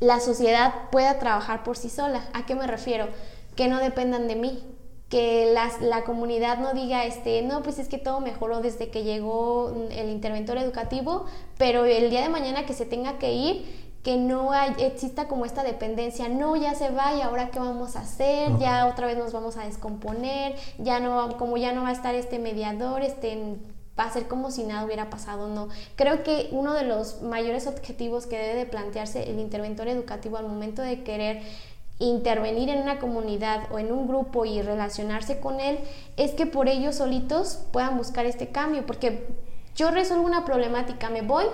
la sociedad pueda trabajar por sí sola. ¿A qué me refiero? Que no dependan de mí, que las, la comunidad no diga, este, no, pues es que todo mejoró desde que llegó el interventor educativo, pero el día de mañana que se tenga que ir, que no hay, exista como esta dependencia, no, ya se va y ahora qué vamos a hacer, ya otra vez nos vamos a descomponer, ya no, como ya no va a estar este mediador, este va a ser como si nada hubiera pasado, no. Creo que uno de los mayores objetivos que debe de plantearse el interventor educativo al momento de querer intervenir en una comunidad o en un grupo y relacionarse con él, es que por ellos solitos puedan buscar este cambio, porque yo resuelvo una problemática, me voy,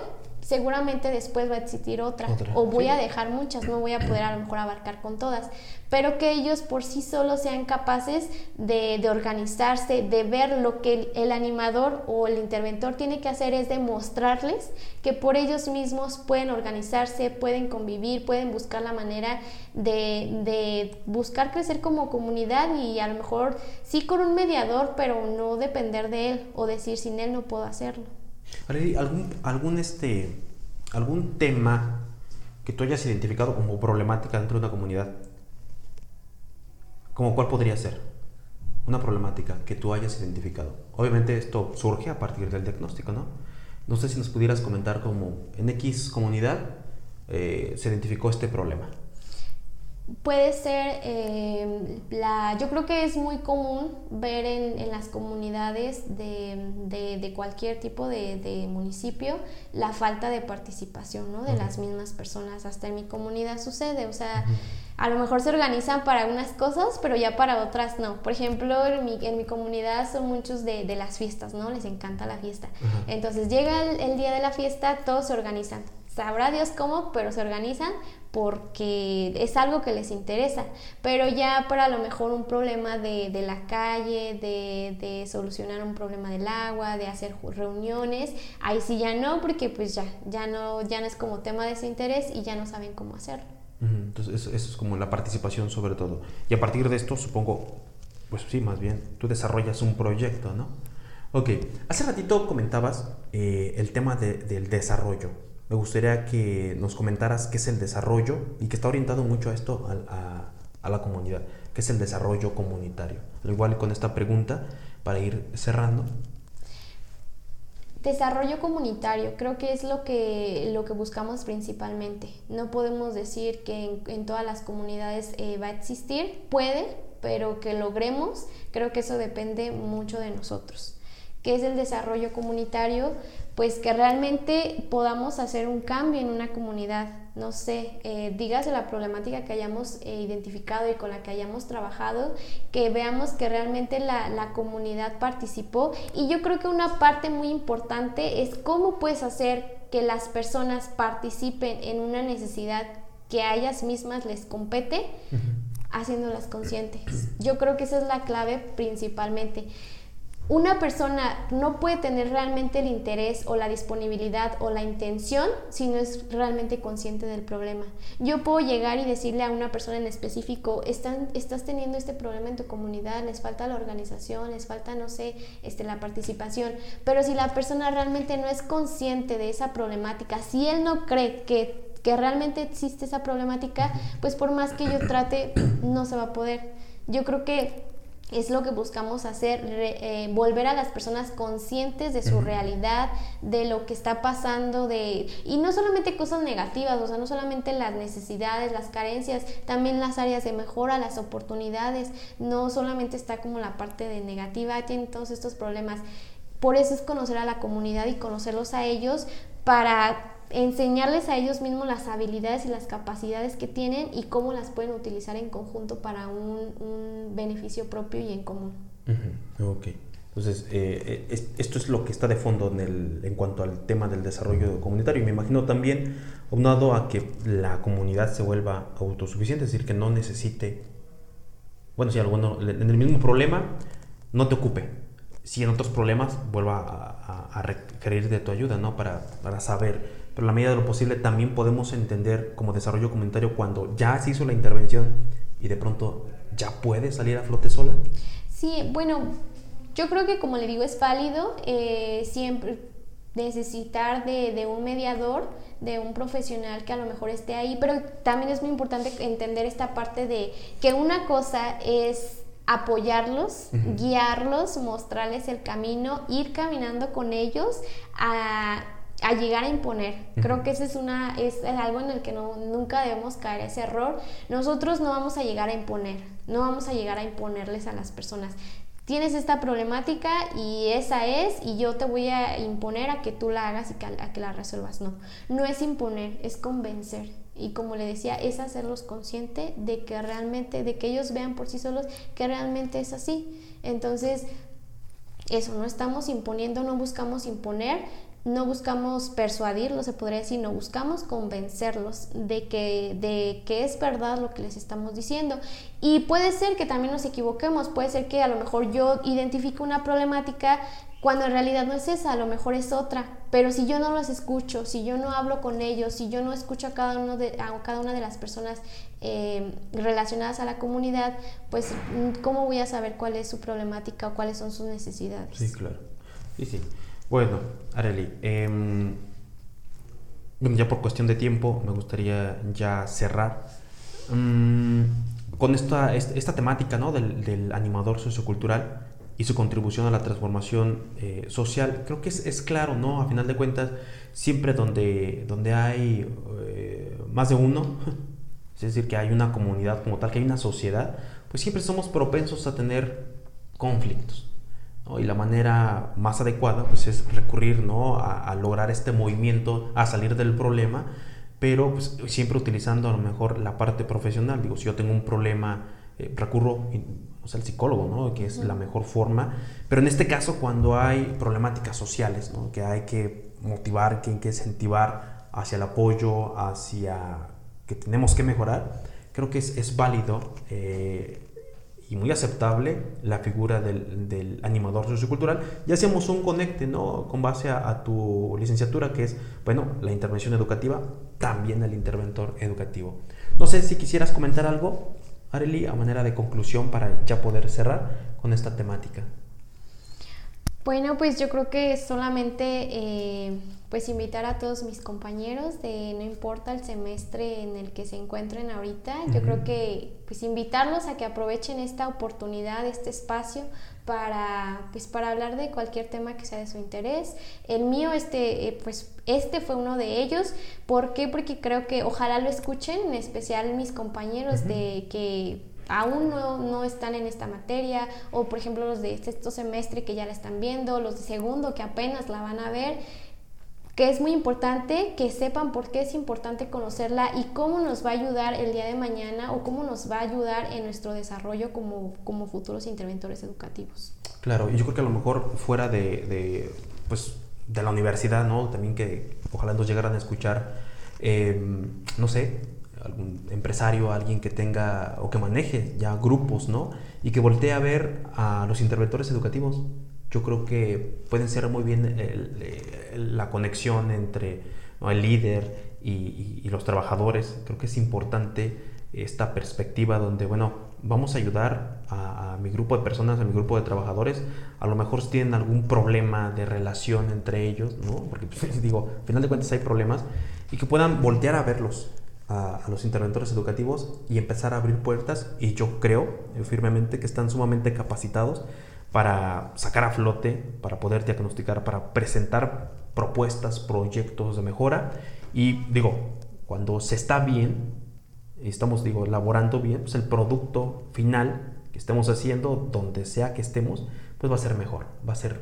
seguramente después va a existir otra, o voy a dejar muchas, no voy a poder a lo mejor abarcar con todas, pero que ellos por sí solos sean capaces de, organizarse, de ver lo que el, animador o el interventor tiene que hacer es demostrarles que por ellos mismos pueden organizarse, pueden convivir, pueden buscar la manera de, de buscar crecer como comunidad y a lo mejor sí con un mediador, pero no depender de él o decir sin él no puedo hacerlo. ¿Algún, algún, este, ¿Algún tema que tú hayas identificado como problemática dentro de una comunidad? ¿Como cuál podría ser? Una problemática que tú hayas identificado. Obviamente esto surge a partir del diagnóstico, ¿no? No sé si nos pudieras comentar cómo en X comunidad eh, se identificó este problema puede ser eh, la yo creo que es muy común ver en, en las comunidades de, de, de cualquier tipo de, de, municipio la falta de participación ¿no? de las mismas personas. Hasta en mi comunidad sucede o sea a lo mejor se organizan para unas cosas pero ya para otras no. Por ejemplo en mi, en mi comunidad son muchos de, las fiestas no les encanta la fiesta. Entonces llega el, el día de la fiesta todos se organizan sabrá Dios cómo, pero se organizan porque es algo que les interesa. Pero ya para a lo mejor un problema de, de la calle, de, de, solucionar un problema del agua, de hacer reuniones, ahí sí ya no, porque pues ya, ya no, ya no es como tema de su interés y ya no saben cómo hacerlo. Entonces eso, es como la participación sobre todo. Y a partir de esto, supongo, pues sí, más bien, tú desarrollas un proyecto, ¿no? Ok, hace ratito comentabas eh, el tema de, del desarrollo. Me gustaría que nos comentaras qué es el desarrollo y que está orientado mucho a esto, a, a, la comunidad, qué es el desarrollo comunitario. Al igual con esta pregunta, para ir cerrando. Desarrollo comunitario, creo que es lo que, lo que buscamos principalmente. No podemos decir que en, todas las comunidades eh, va a existir, puede, pero que logremos, creo que eso depende mucho de nosotros. ¿Qué es el desarrollo comunitario? Pues que realmente podamos hacer un cambio en una comunidad. No sé, eh, dígase la problemática que hayamos eh, identificado y con la que hayamos trabajado, que veamos que realmente la, la comunidad participó. Y yo creo que una parte muy importante es cómo puedes hacer que las personas participen en una necesidad que a ellas mismas les compete, haciéndolas conscientes. Yo creo que esa es la clave principalmente una persona no puede tener realmente el interés o la disponibilidad o la intención si no es realmente consciente del problema. Yo puedo llegar y decirle a una persona en específico, Están, estás teniendo este problema en tu comunidad, les falta la organización, les falta, no sé, este, la participación, pero si la persona realmente no es consciente de esa problemática, si él no cree que, que realmente existe esa problemática, pues por más que yo trate, no se va a poder. Yo creo que es lo que buscamos hacer, eh, volver a las personas conscientes de su realidad, de lo que está pasando, de y no solamente cosas negativas, o sea, no solamente las necesidades, las carencias, también las áreas de mejora, las oportunidades, no solamente está como la parte de negativa, tienen todos estos problemas. Por eso es conocer a la comunidad y conocerlos a ellos para enseñarles a ellos mismos las habilidades y las capacidades que tienen y cómo las pueden utilizar en conjunto para un, beneficio propio y en común. Ok. Entonces, eh, eh, esto es lo que está de fondo en, el, en cuanto al tema del desarrollo comunitario. Y me imagino también, aunado a que la comunidad se vuelva autosuficiente, es decir, que no necesite, bueno, si alguno, en el mismo problema, no te ocupe. Si en otros problemas, vuelva a, a, requerir de tu ayuda, ¿no? Para, para saber pero en la medida de lo posible también podemos entender como desarrollo comunitario cuando ya se hizo la intervención y de pronto ya puede salir a flote sola. Sí, bueno, yo creo que como le digo es válido eh, siempre necesitar de, de, un mediador, de un profesional que a lo mejor esté ahí, pero también es muy importante entender esta parte de que una cosa es apoyarlos, guiarlos, mostrarles el camino, ir caminando con ellos a a llegar a imponer. Creo que ese es, una, es algo en el que no, nunca debemos caer ese error. Nosotros no vamos a llegar a imponer, no vamos a llegar a imponerles a las personas. Tienes esta problemática y esa es, y yo te voy a imponer a que tú la hagas y que, a que la resuelvas. No, no es imponer, es convencer. Y como le decía, es hacerlos consciente de que realmente, de que ellos vean por sí solos que realmente es así. Entonces, eso, no estamos imponiendo, no buscamos imponer, no buscamos persuadirlos, se podría decir, no buscamos convencerlos de que, de que es verdad lo que les estamos diciendo. Y puede ser que también nos equivoquemos, puede ser que a lo mejor yo identifique una problemática cuando en realidad no es esa, a lo mejor es otra. Pero si yo no los escucho, si yo no hablo con ellos, si yo no escucho a cada, uno de, a cada una de las personas eh, relacionadas a la comunidad, pues ¿cómo voy a saber cuál es su problemática o cuáles son sus necesidades? Sí, claro. Sí, sí. Bueno, Areli, em, ya por cuestión de tiempo me gustaría ya cerrar mm, con esta, esta temática ¿no? del, animador sociocultural y su contribución a la transformación eh, social. Creo que es, claro, ¿no? A final de cuentas, siempre donde, donde hay eh, más de uno, es decir, que hay una comunidad como tal, que hay una sociedad, pues siempre somos propensos a tener conflictos. Y la manera más adecuada pues, es recurrir ¿no? a, lograr este movimiento, a salir del problema, pero pues, siempre utilizando a lo mejor la parte profesional. Digo, si yo tengo un problema, eh, recurro o sea, al psicólogo, ¿no? que es la mejor forma. Pero en este caso, cuando hay problemáticas sociales, ¿no? que hay que motivar, que hay que incentivar hacia el apoyo, hacia que tenemos que mejorar, creo que es, es válido eh, y muy aceptable la figura del, del, animador sociocultural. Ya hacemos un conecte, ¿no? Con base a, a, tu licenciatura, que es, bueno, la intervención educativa, también el interventor educativo. No sé si quisieras comentar algo, Areli, a manera de conclusión para ya poder cerrar con esta temática. Bueno, pues yo creo que solamente eh, pues invitar a todos mis compañeros de no importa el semestre en el que se encuentren ahorita, yo creo que pues invitarlos a que aprovechen esta oportunidad, este espacio para pues para hablar de cualquier tema que sea de su interés. El mío este eh, pues este fue uno de ellos, ¿por qué? Porque creo que ojalá lo escuchen, en especial mis compañeros de que aún no, no, están en esta materia, o por ejemplo los de sexto semestre que ya la están viendo, los de segundo que apenas la van a ver, que es muy importante que sepan por qué es importante conocerla y cómo nos va a ayudar el día de mañana o cómo nos va a ayudar en nuestro desarrollo como, como futuros interventores educativos. Claro, y yo creo que a lo mejor fuera de, de pues, de la universidad, ¿no? También que ojalá nos llegaran a escuchar, eh, no sé, algún empresario, alguien que tenga o que maneje ya grupos, ¿no? Y que voltee a ver a los interventores educativos. Yo creo que pueden ser muy bien el, la conexión entre ¿no? el líder y, y, y, los trabajadores. Creo que es importante esta perspectiva donde, bueno, vamos a ayudar a, a, mi grupo de personas, a mi grupo de trabajadores. A lo mejor tienen algún problema de relación entre ellos, ¿no? Porque, pues, digo, al final de cuentas hay problemas y que puedan voltear a verlos a, a, los interventores educativos y empezar a abrir puertas y yo creo firmemente que están sumamente capacitados para sacar a flote, para poder diagnosticar, para presentar propuestas, proyectos de mejora y digo, cuando se está bien, estamos digo, elaborando bien, pues el producto final que estemos haciendo, donde sea que estemos, pues va a ser mejor, va a ser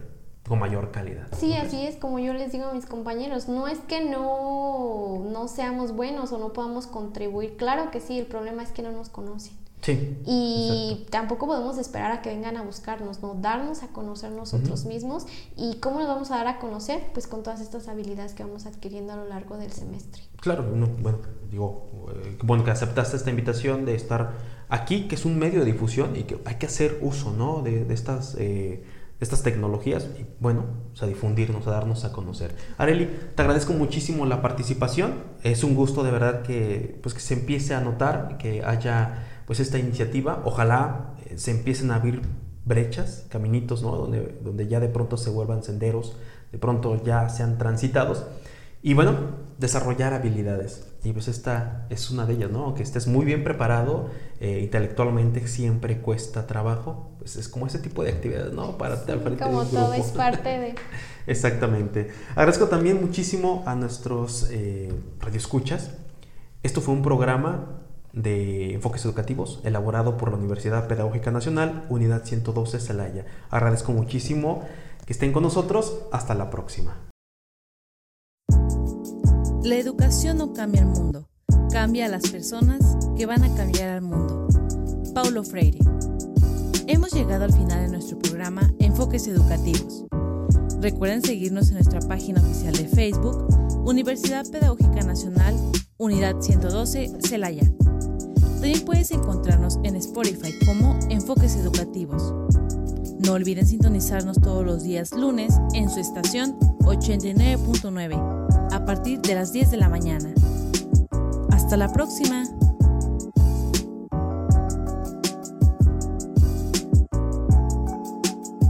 con mayor calidad. Sí, así es como yo les digo a mis compañeros, no es que no, no seamos buenos o no podamos contribuir, claro que sí, el problema es que no nos conocen. Sí, y exacto. tampoco podemos esperar a que vengan a buscarnos, no darnos a conocer nosotros uh -huh. mismos y cómo nos vamos a dar a conocer, pues con todas estas habilidades que vamos adquiriendo a lo largo del semestre. Claro, no, bueno, digo, eh, bueno que aceptaste esta invitación de estar aquí, que es un medio de difusión y que hay que hacer uso, ¿no? De, de estas eh, estas tecnologías y bueno, o sea, difundirnos, a darnos a conocer. Areli, te agradezco muchísimo la participación. Es un gusto de verdad que pues que se empiece a notar, que haya pues esta iniciativa. Ojalá eh, se empiecen a abrir brechas, caminitos, ¿no? Donde, donde ya de pronto se vuelvan senderos, de pronto ya sean transitados. Y bueno, desarrollar habilidades. Y pues esta es una de ellas, ¿no? Que estés muy bien preparado eh, intelectualmente siempre cuesta trabajo. Pues es como ese tipo de actividades, ¿no? Para sí, al frente como todo es parte de... Exactamente. Agradezco también muchísimo a nuestros eh, radioescuchas. Esto fue un programa de enfoques educativos elaborado por la Universidad Pedagógica Nacional, Unidad 112 Celaya. Agradezco muchísimo que estén con nosotros. Hasta la próxima. La educación no cambia el mundo, cambia a las personas que van a cambiar al mundo. Paulo Freire. Hemos llegado al final de nuestro programa Enfoques Educativos. Recuerden seguirnos en nuestra página oficial de Facebook, Universidad Pedagógica Nacional, Unidad 112, Celaya. También puedes encontrarnos en Spotify como Enfoques Educativos. No olviden sintonizarnos todos los días lunes en su estación 89.9 a partir de las 10 de la mañana. Hasta la próxima.